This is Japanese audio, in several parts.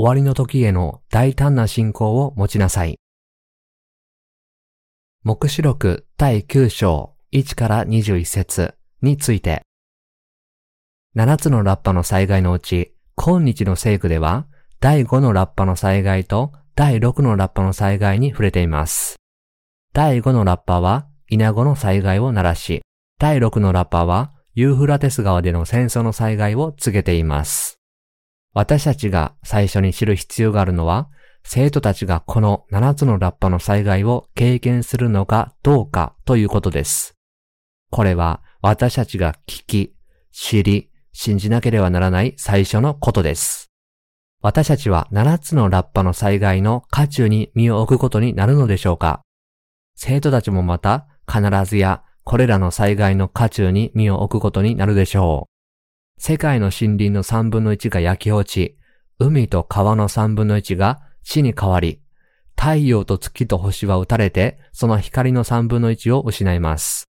終わりの時への大胆な信仰を持ちなさい。目視録第9章1から21節について、7つのラッパの災害のうち、今日の聖句では、第5のラッパの災害と第6のラッパの災害に触れています。第5のラッパは、稲子の災害を鳴らし、第6のラッパは、ユーフラテス川での戦争の災害を告げています。私たちが最初に知る必要があるのは、生徒たちがこの7つのラッパの災害を経験するのかどうかということです。これは私たちが聞き、知り、信じなければならない最初のことです。私たちは7つのラッパの災害の渦中に身を置くことになるのでしょうか生徒たちもまた必ずやこれらの災害の渦中に身を置くことになるでしょう。世界の森林の3分の1が焼き落ち、海と川の3分の1が地に変わり、太陽と月と星は打たれて、その光の3分の1を失います。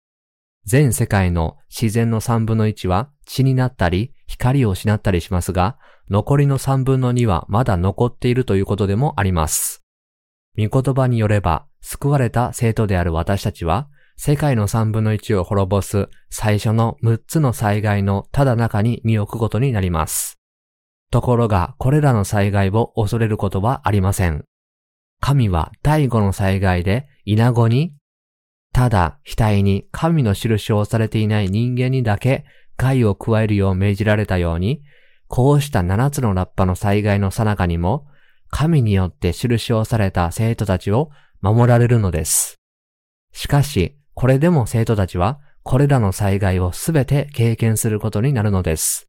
全世界の自然の3分の1は血になったり、光を失ったりしますが、残りの3分の2はまだ残っているということでもあります。御言葉によれば、救われた生徒である私たちは、世界の3分の1を滅ぼす最初の6つの災害のただ中に身を置くことになります。ところが、これらの災害を恐れることはありません。神は第五の災害で、稲子に、ただ額に神の印をされていない人間にだけ害を加えるよう命じられたように、こうした七つのラッパの災害の最中にも、神によって印をされた生徒たちを守られるのです。しかし、これでも生徒たちは、これらの災害をすべて経験することになるのです。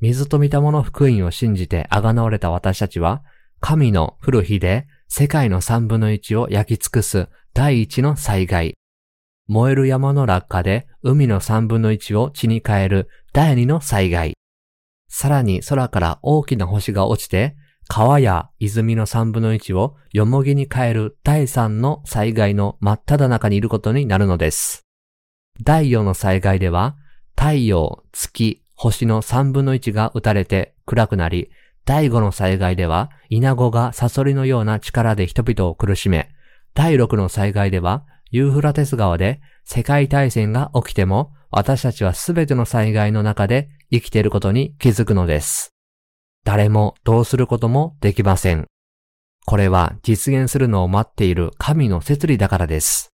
水と見たもの福音を信じて贖われた私たちは、神の降る日で世界の三分の一を焼き尽くす第一の災害。燃える山の落下で海の三分の一を地に変える第二の災害。さらに空から大きな星が落ちて、川や泉の三分の一をよもぎに変える第三の災害の真っ只中にいることになるのです。第四の災害では、太陽、月、星の3分の1が打たれて暗くなり、第5の災害では、稲子がサソリのような力で人々を苦しめ、第6の災害では、ユーフラテス川で世界大戦が起きても、私たちはすべての災害の中で生きていることに気づくのです。誰もどうすることもできません。これは実現するのを待っている神の摂理だからです。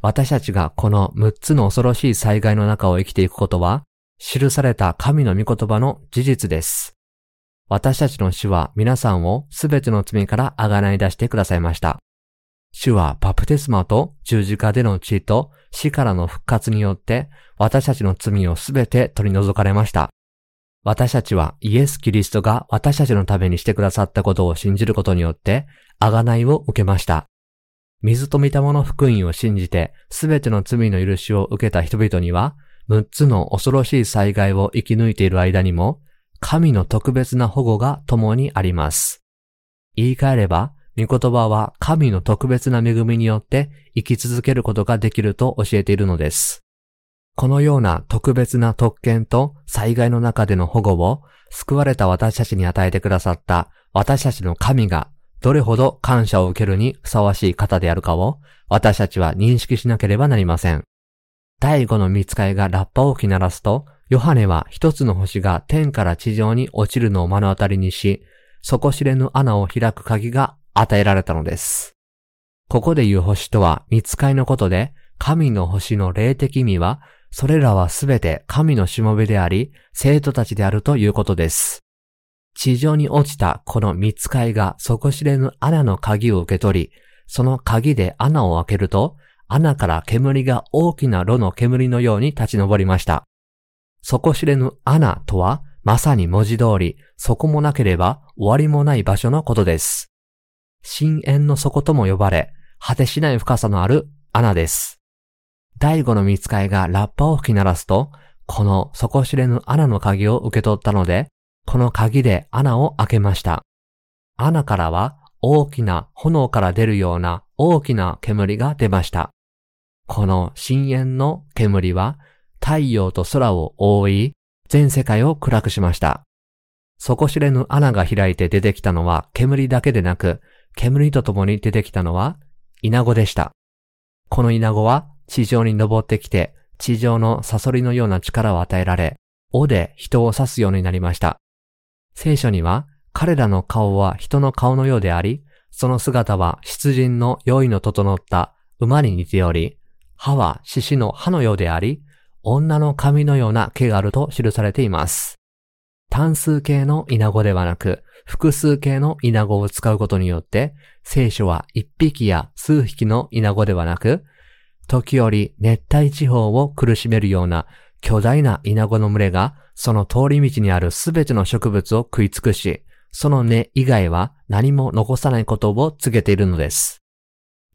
私たちがこの6つの恐ろしい災害の中を生きていくことは、記された神の御言葉の事実です。私たちの主は皆さんをすべての罪からあがない出してくださいました。主はバプテスマと十字架での地位と死からの復活によって私たちの罪をすべて取り除かれました。私たちはイエス・キリストが私たちのためにしてくださったことを信じることによってあがないを受けました。水と見たもの福音を信じてすべての罪の許しを受けた人々には6つの恐ろしい災害を生き抜いている間にも、神の特別な保護が共にあります。言い換えれば、御言葉は神の特別な恵みによって生き続けることができると教えているのです。このような特別な特権と災害の中での保護を救われた私たちに与えてくださった私たちの神がどれほど感謝を受けるにふさわしい方であるかを私たちは認識しなければなりません。第五の見つかいがラッパを吹き鳴らすと、ヨハネは一つの星が天から地上に落ちるのを目の当たりにし、底知れぬ穴を開く鍵が与えられたのです。ここで言う星とは見つかいのことで、神の星の霊的意味は、それらはすべて神のしもべであり、生徒たちであるということです。地上に落ちたこの見つかいが底知れぬ穴の鍵を受け取り、その鍵で穴を開けると、穴から煙が大きな炉の煙のように立ち上りました。底知れぬ穴とは、まさに文字通り、底もなければ終わりもない場所のことです。深淵の底とも呼ばれ、果てしない深さのある穴です。第五の見つかいがラッパを吹き鳴らすと、この底知れぬ穴の鍵を受け取ったので、この鍵で穴を開けました。穴からは大きな炎から出るような大きな煙が出ました。この深淵の煙は太陽と空を覆い、全世界を暗くしました。底知れぬ穴が開いて出てきたのは煙だけでなく、煙と共に出てきたのはイナゴでした。このイナゴは地上に登ってきて、地上のサソリのような力を与えられ、尾で人を刺すようになりました。聖書には、彼らの顔は人の顔のようであり、その姿は出陣の用意の整った馬に似ており、歯は獅子の歯のようであり、女の髪のような毛があると記されています。単数形のイナゴではなく、複数形のイナゴを使うことによって、聖書は一匹や数匹のイナゴではなく、時折熱帯地方を苦しめるような巨大なイナゴの群れが、その通り道にあるすべての植物を食い尽くし、その根以外は何も残さないことを告げているのです。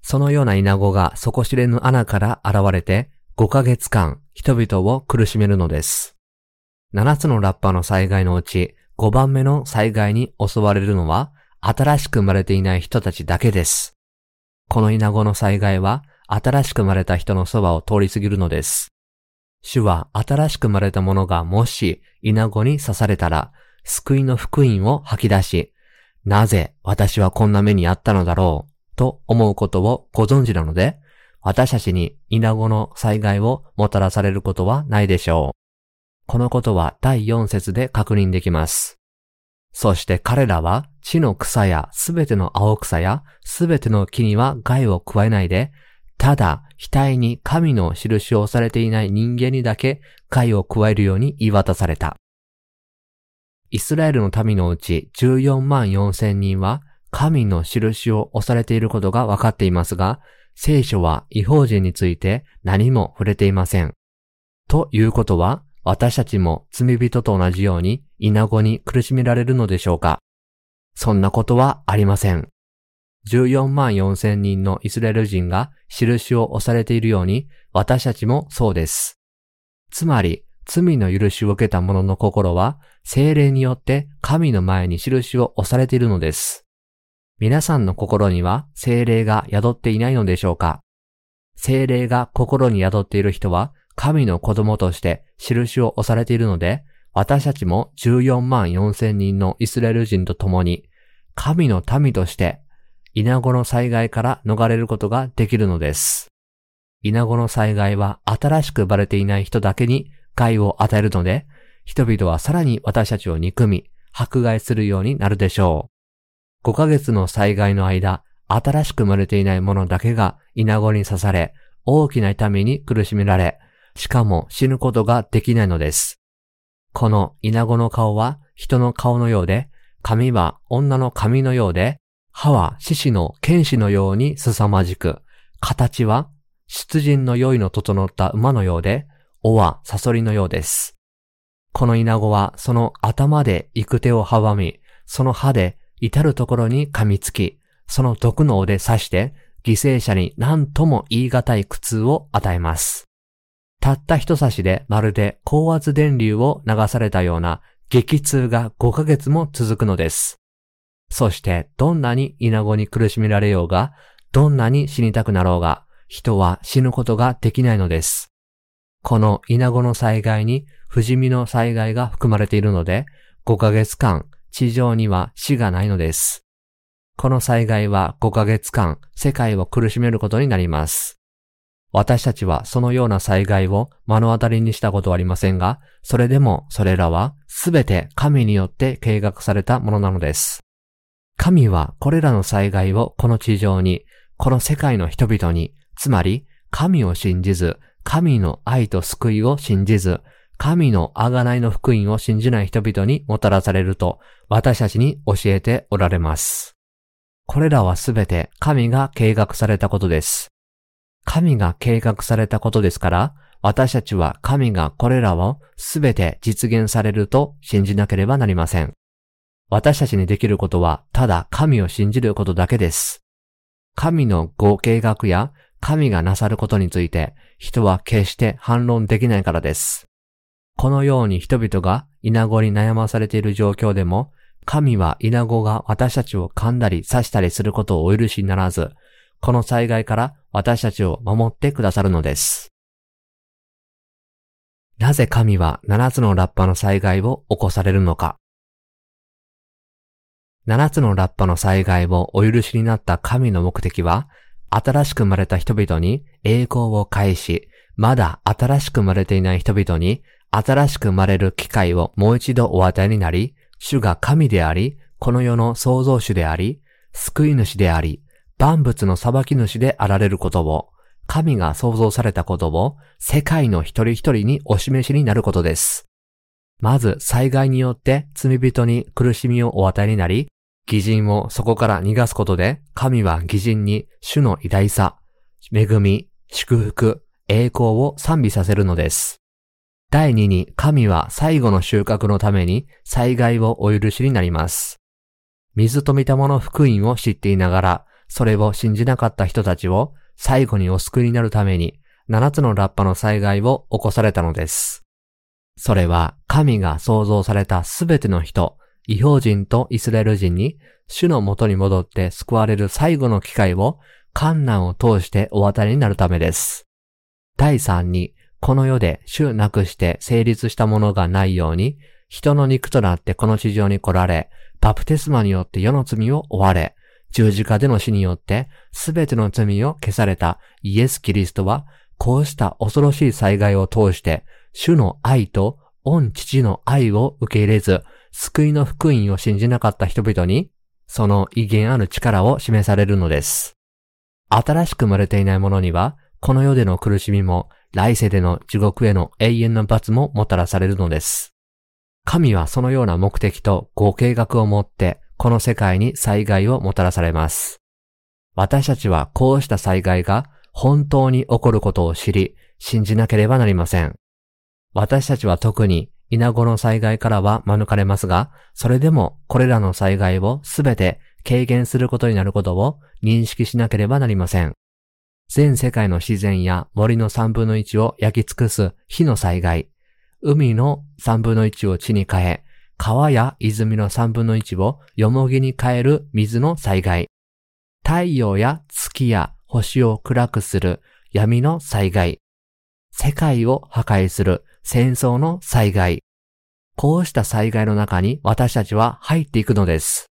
そのようなイナゴが底知れぬ穴から現れて、5ヶ月間人々を苦しめるのです。7つのラッパの災害のうち5番目の災害に襲われるのは新しく生まれていない人たちだけです。このイナゴの災害は新しく生まれた人のそばを通り過ぎるのです。主は新しく生まれた者がもしイナゴに刺されたら救いの福音を吐き出し、なぜ私はこんな目にあったのだろうと思うことをご存知なので、私たちに稲子の災害をもたらされることはないでしょう。このことは第4節で確認できます。そして彼らは地の草やすべての青草やすべての木には害を加えないで、ただ額に神の印をされていない人間にだけ害を加えるように言い渡された。イスラエルの民のうち14万4千人は神の印を押されていることが分かっていますが、聖書は違法人について何も触れていません。ということは、私たちも罪人と同じように稲子に苦しめられるのでしょうかそんなことはありません。14万4千人のイスラエル人が印を押されているように、私たちもそうです。つまり、罪の許しを受けた者の心は、精霊によって神の前に印を押されているのです。皆さんの心には精霊が宿っていないのでしょうか？精霊が心に宿っている人は神の子供として印を押されているので、私たちも14万4千人のイスラエル人と共に神の民として稲子の災害から逃れることができるのです。稲子の災害は新しくバレていない人だけに害を与えるので、人々はさらに私たちを憎み、迫害するようになるでしょう。5ヶ月の災害の間、新しく生まれていない者だけが稲子に刺され、大きな痛みに苦しめられ、しかも死ぬことができないのです。この稲子の顔は人の顔のようで、髪は女の髪のようで、歯は獅子の剣士のように凄まじく、形は出陣の良いの整った馬のようで、尾はサソリのようです。この稲子はその頭で行く手を阻み、その歯で至るところに噛みつき、その毒の尾で刺して、犠牲者に何とも言い難い苦痛を与えます。たった一刺しでまるで高圧電流を流されたような激痛が5ヶ月も続くのです。そしてどんなに稲子に苦しめられようが、どんなに死にたくなろうが、人は死ぬことができないのです。この稲子の災害に不死身の災害が含まれているので、5ヶ月間地上には死がないのです。この災害は5ヶ月間世界を苦しめることになります。私たちはそのような災害を目の当たりにしたことはありませんが、それでもそれらはすべて神によって計画されたものなのです。神はこれらの災害をこの地上に、この世界の人々に、つまり神を信じず、神の愛と救いを信じず、神の贖いの福音を信じない人々にもたらされると私たちに教えておられます。これらはすべて神が計画されたことです。神が計画されたことですから、私たちは神がこれらをすべて実現されると信じなければなりません。私たちにできることはただ神を信じることだけです。神のご計画や神がなさることについて人は決して反論できないからです。このように人々が稲子に悩まされている状況でも、神は稲子が私たちを噛んだり刺したりすることをお許しにならず、この災害から私たちを守ってくださるのです。なぜ神は七つのラッパの災害を起こされるのか7つのラッパの災害をお許しになった神の目的は、新しく生まれた人々に栄光を返し、まだ新しく生まれていない人々に新しく生まれる機会をもう一度お与えになり、主が神であり、この世の創造主であり、救い主であり、万物の裁き主であられることを、神が創造されたことを世界の一人一人にお示しになることです。まず災害によって罪人に苦しみをお与えになり、偽人をそこから逃がすことで、神は偽人に主の偉大さ、恵み、祝福、栄光を賛美させるのです。第2に神は最後の収穫のために災害をお許しになります。水と見たもの福音を知っていながら、それを信じなかった人たちを最後にお救いになるために、7つのラッパの災害を起こされたのです。それは神が創造されたすべての人、異邦人とイスラエル人に主の元に戻って救われる最後の機会を観難を通してお渡りになるためです。第3に、この世で主なくして成立したものがないように、人の肉となってこの地上に来られ、バプテスマによって世の罪を追われ、十字架での死によって全ての罪を消されたイエス・キリストは、こうした恐ろしい災害を通して、主の愛と御父の愛を受け入れず、救いの福音を信じなかった人々に、その威厳ある力を示されるのです。新しく生まれていない者には、この世での苦しみも、来世での地獄への永遠の罰ももたらされるのです。神はそのような目的とご計画を持って、この世界に災害をもたらされます。私たちはこうした災害が本当に起こることを知り、信じなければなりません。私たちは特に稲子の災害からは免れますが、それでもこれらの災害をすべて軽減することになることを認識しなければなりません。全世界の自然や森の三分の一を焼き尽くす火の災害、海の三分の一を地に変え、川や泉の三分の一をよもぎに変える水の災害。太陽や月や星を暗くする闇の災害。世界を破壊する戦争の災害。こうした災害の中に私たちは入っていくのです。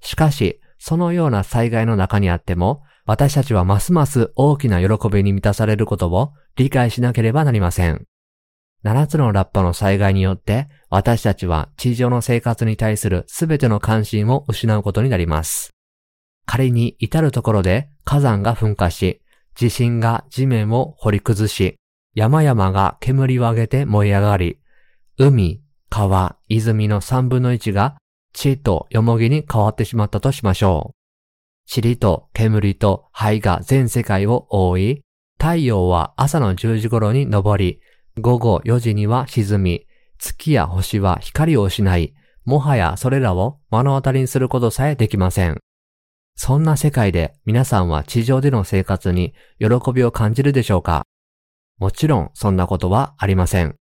しかし、そのような災害の中にあっても、私たちはますます大きな喜びに満たされることを理解しなければなりません。7つのラッパの災害によって私たちは地上の生活に対するすべての関心を失うことになります。仮に至るところで火山が噴火し、地震が地面を掘り崩し、山々が煙を上げて燃え上がり、海、川、泉の三分の一が地とよもぎに変わってしまったとしましょう。塵と煙と灰が全世界を覆い、太陽は朝の10時頃に昇り、午後4時には沈み、月や星は光を失い、もはやそれらを目の当たりにすることさえできません。そんな世界で皆さんは地上での生活に喜びを感じるでしょうか？もちろんそんなことはありません。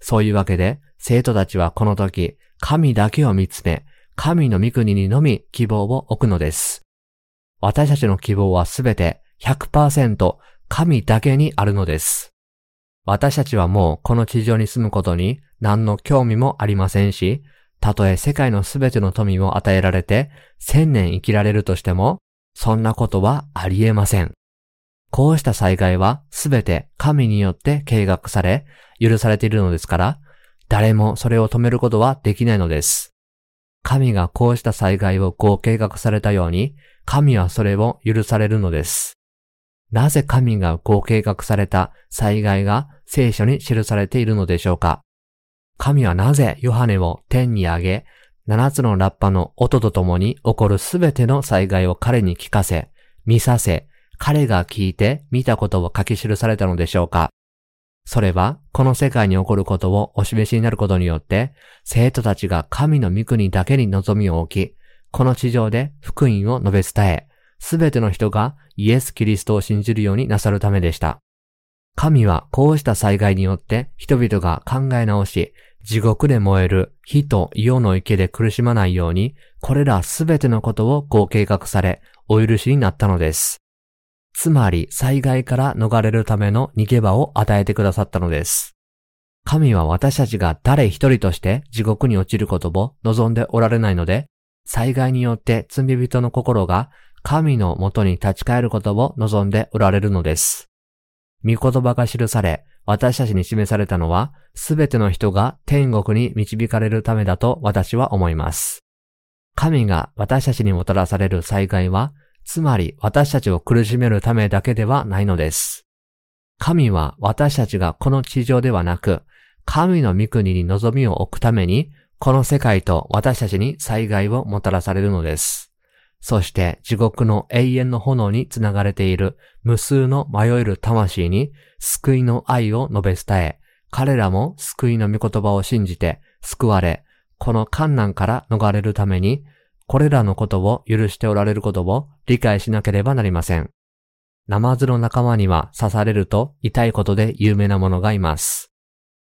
そういうわけで生徒たちはこの時神だけを見つめ、神の御国にのみ希望を置くのです。私たちの希望はすべて100%神だけにあるのです。私たちはもうこの地上に住むことに何の興味もありませんし、たとえ世界のすべての富を与えられて千年生きられるとしても、そんなことはありえません。こうした災害はすべて神によって計画され、許されているのですから、誰もそれを止めることはできないのです。神がこうした災害をこう計画されたように、神はそれを許されるのです。なぜ神がこう計画された災害が聖書に記されているのでしょうか神はなぜヨハネを天に上げ、七つのラッパの音とともに起こるすべての災害を彼に聞かせ、見させ、彼が聞いて見たことを書き記されたのでしょうかそれは、この世界に起こることをお示しになることによって、生徒たちが神の御国だけに望みを置き、この地上で福音を述べ伝え、すべての人がイエス・キリストを信じるようになさるためでした。神はこうした災害によって人々が考え直し、地獄で燃える火と硫の池で苦しまないように、これらすべてのことをご計画され、お許しになったのです。つまり災害から逃れるための逃げ場を与えてくださったのです。神は私たちが誰一人として地獄に落ちることを望んでおられないので、災害によって罪人の心が神のもとに立ち返ることを望んでおられるのです。御言葉が記され、私たちに示されたのは、すべての人が天国に導かれるためだと私は思います。神が私たちにもたらされる災害は、つまり私たちを苦しめるためだけではないのです。神は私たちがこの地上ではなく、神の御国に望みを置くために、この世界と私たちに災害をもたらされるのです。そして地獄の永遠の炎につながれている無数の迷える魂に救いの愛を述べ伝え、彼らも救いの御言葉を信じて救われ、この観難から逃れるために、これらのことを許しておられることを理解しなければなりません。ナマズの仲間には刺されると痛いことで有名なものがいます。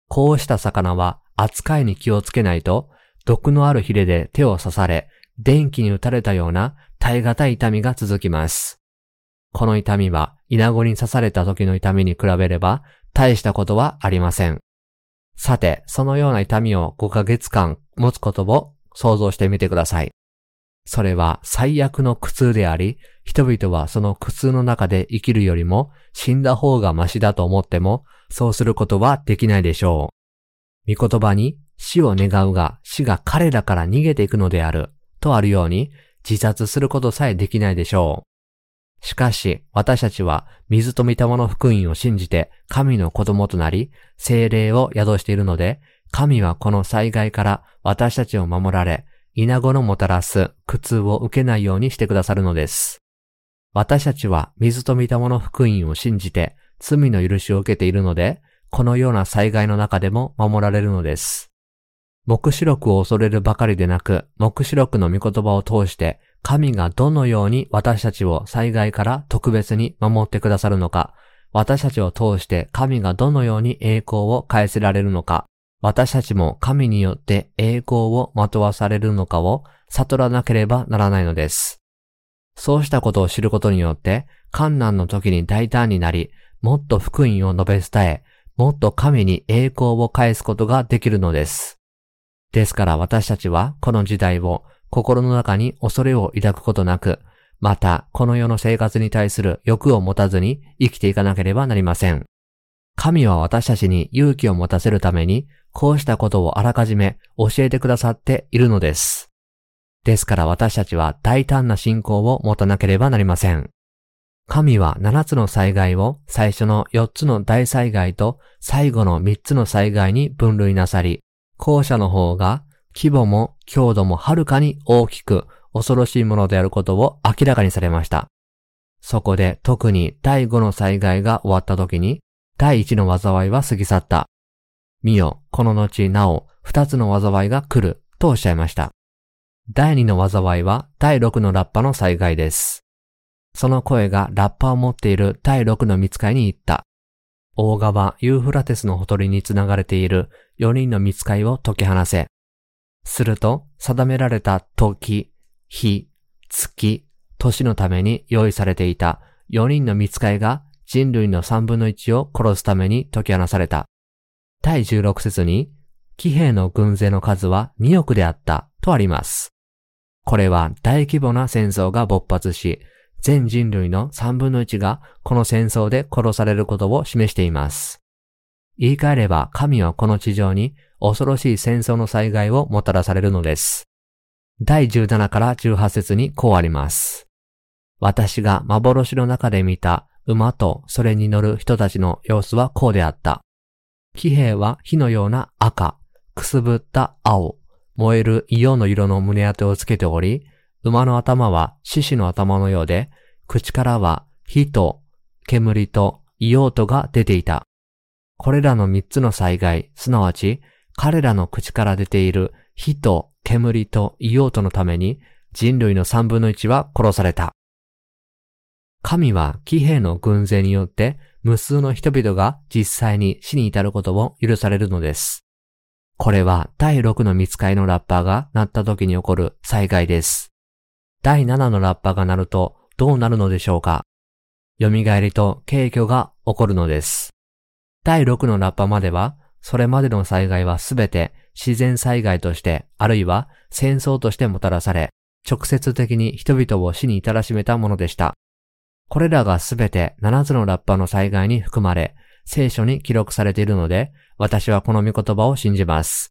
こうした魚は扱いに気をつけないと、毒のあるヒレで手を刺され、電気に打たれたような耐え難い痛みが続きます。この痛みは、イナゴに刺された時の痛みに比べれば、大したことはありません。さて、そのような痛みを5ヶ月間持つことを想像してみてください。それは最悪の苦痛であり、人々はその苦痛の中で生きるよりも死んだ方がマシだと思っても、そうすることはできないでしょう。御言葉に死を願うが死が彼らから逃げていくのであるとあるように自殺することさえできないでしょう。しかし私たちは水と御霊の福音を信じて神の子供となり精霊を宿しているので神はこの災害から私たちを守られ稲子のもたらす苦痛を受けないようにしてくださるのです。私たちは水と御霊の福音を信じて罪の許しを受けているので、このような災害の中でも守られるのです。目視録を恐れるばかりでなく、目視録の御言葉を通して、神がどのように私たちを災害から特別に守ってくださるのか、私たちを通して神がどのように栄光を返せられるのか、私たちも神によって栄光をまとわされるのかを悟らなければならないのです。そうしたことを知ることによって、観難の時に大胆になり、もっと福音を述べ伝え、もっと神に栄光を返すことができるのです。ですから私たちはこの時代を心の中に恐れを抱くことなく、またこの世の生活に対する欲を持たずに生きていかなければなりません。神は私たちに勇気を持たせるために、こうしたことをあらかじめ教えてくださっているのです。ですから私たちは大胆な信仰を持たなければなりません。神は7つの災害を最初の4つの大災害と最後の3つの災害に分類なさり、後者の方が規模も強度もはるかに大きく恐ろしいものであることを明らかにされました。そこで特に第5の災害が終わった時に、第1の災いは過ぎ去った。見よ、この後なお2つの災いが来るとおっしゃいました。第2の災いは第6のラッパの災害です。その声がラッパを持っている第6の見つかいに言った。大川ユーフラテスのほとりにつながれている4人の見つかいを解き放せ。すると、定められた時、日、月、年のために用意されていた4人の見つかいが人類の3分の1を殺すために解き放された。第16節に、騎兵の軍勢の数は2億であったとあります。これは大規模な戦争が勃発し、全人類の3分の1がこの戦争で殺されることを示しています。言い換えれば神はこの地上に恐ろしい戦争の災害をもたらされるのです。第17から18節にこうあります。私が幻の中で見た馬とそれに乗る人たちの様子はこうであった。騎兵は火のような赤、くすぶった青、燃える硫黄の色の胸当てをつけており、馬の頭は獅子の頭のようで、口からは火と煙と硫黄とが出ていた。これらの三つの災害、すなわち彼らの口から出ている火と煙と硫黄とのために人類の三分の一は殺された。神は騎兵の軍勢によって無数の人々が実際に死に至ることを許されるのです。これは第6の見つかりのラッパーが鳴った時に起こる災害です。第7のラッパーが鳴るとどうなるのでしょうか蘇りと軽挙が起こるのです。第6のラッパーまでは、それまでの災害はすべて自然災害として、あるいは戦争としてもたらされ、直接的に人々を死に至らしめたものでした。これらがすべて7つのラッパの災害に含まれ、聖書に記録されているので、私はこの御言葉を信じます。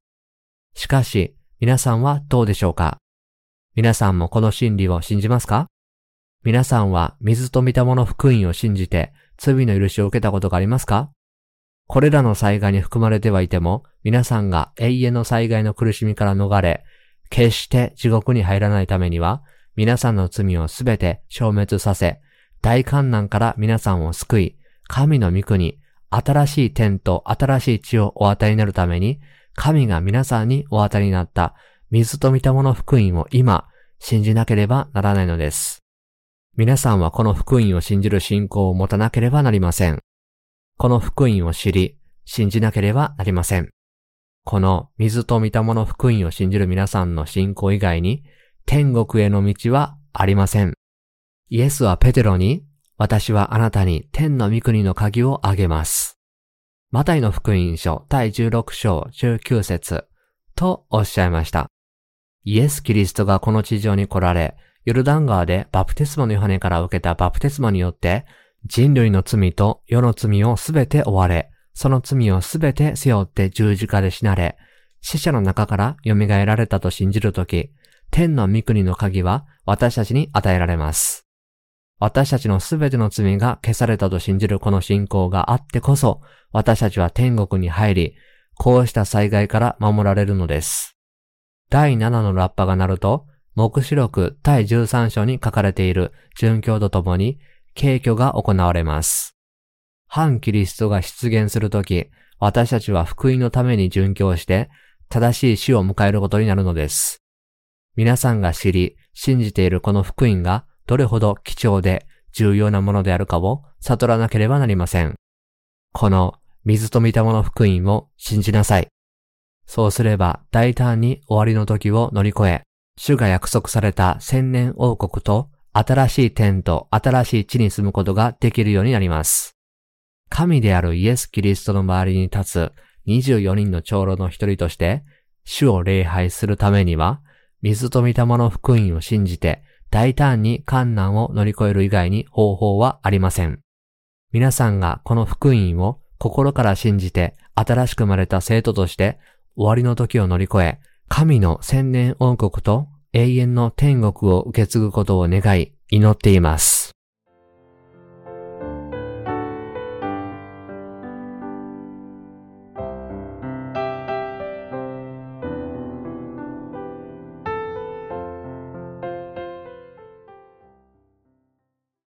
しかし、皆さんはどうでしょうか？皆さんもこの真理を信じますか？皆さんは水と見たもの福音を信じて罪の許しを受けたことがありますか？これらの災害に含まれてはいても、皆さんが永遠の災害の苦しみから逃れ、決して地獄に入らないためには、皆さんの罪をすべて消滅させ、大観難から皆さんを救い、神の御国、新しい天と新しい地をお与えになるために、神が皆さんにお与えになった水と見たもの福音を今、信じなければならないのです。皆さんはこの福音を信じる信仰を持たなければなりません。この福音を知り、信じなければなりません。この水と見たもの福音を信じる皆さんの信仰以外に、天国への道はありません。イエスはペテロに、私はあなたに天の御国の鍵をあげます。マタイの福音書第16章19節とおっしゃいました。イエス・キリストがこの地上に来られ、ヨルダン川でバプテスマのヨハネから受けたバプテスマによって人類の罪と世の罪をすべて追われ、その罪をすべて背負って十字架で死なれ、死者の中から蘇られたと信じるとき、天の御国の鍵は私たちに与えられます。私たちのすべての罪が消されたと信じるこの信仰があってこそ、私たちは天国に入り、こうした災害から守られるのです。第7のラッパが鳴ると、目視録第13章に書かれている殉教とともに、敬挙が行われます。反キリストが出現するとき、私たちは福音のために殉教して、正しい死を迎えることになるのです。皆さんが知り、信じているこの福音がどれほど貴重で重要なものであるかを悟らなければなりません。この水と見たもの福音を信じなさい。そうすれば大胆に終わりの時を乗り越え、主が約束された千年王国と新しい天と新しい地に住むことができるようになります。神であるイエス・キリストの周りに立つ24人の長老の一人として、主を礼拝するためには、水と御霊の福音を信じて、大胆に観難を乗り越える以外に方法はありません。皆さんがこの福音を心から信じて新しく生まれた生徒として終わりの時を乗り越え、神の千年王国と永遠の天国を受け継ぐことを願い、祈っています。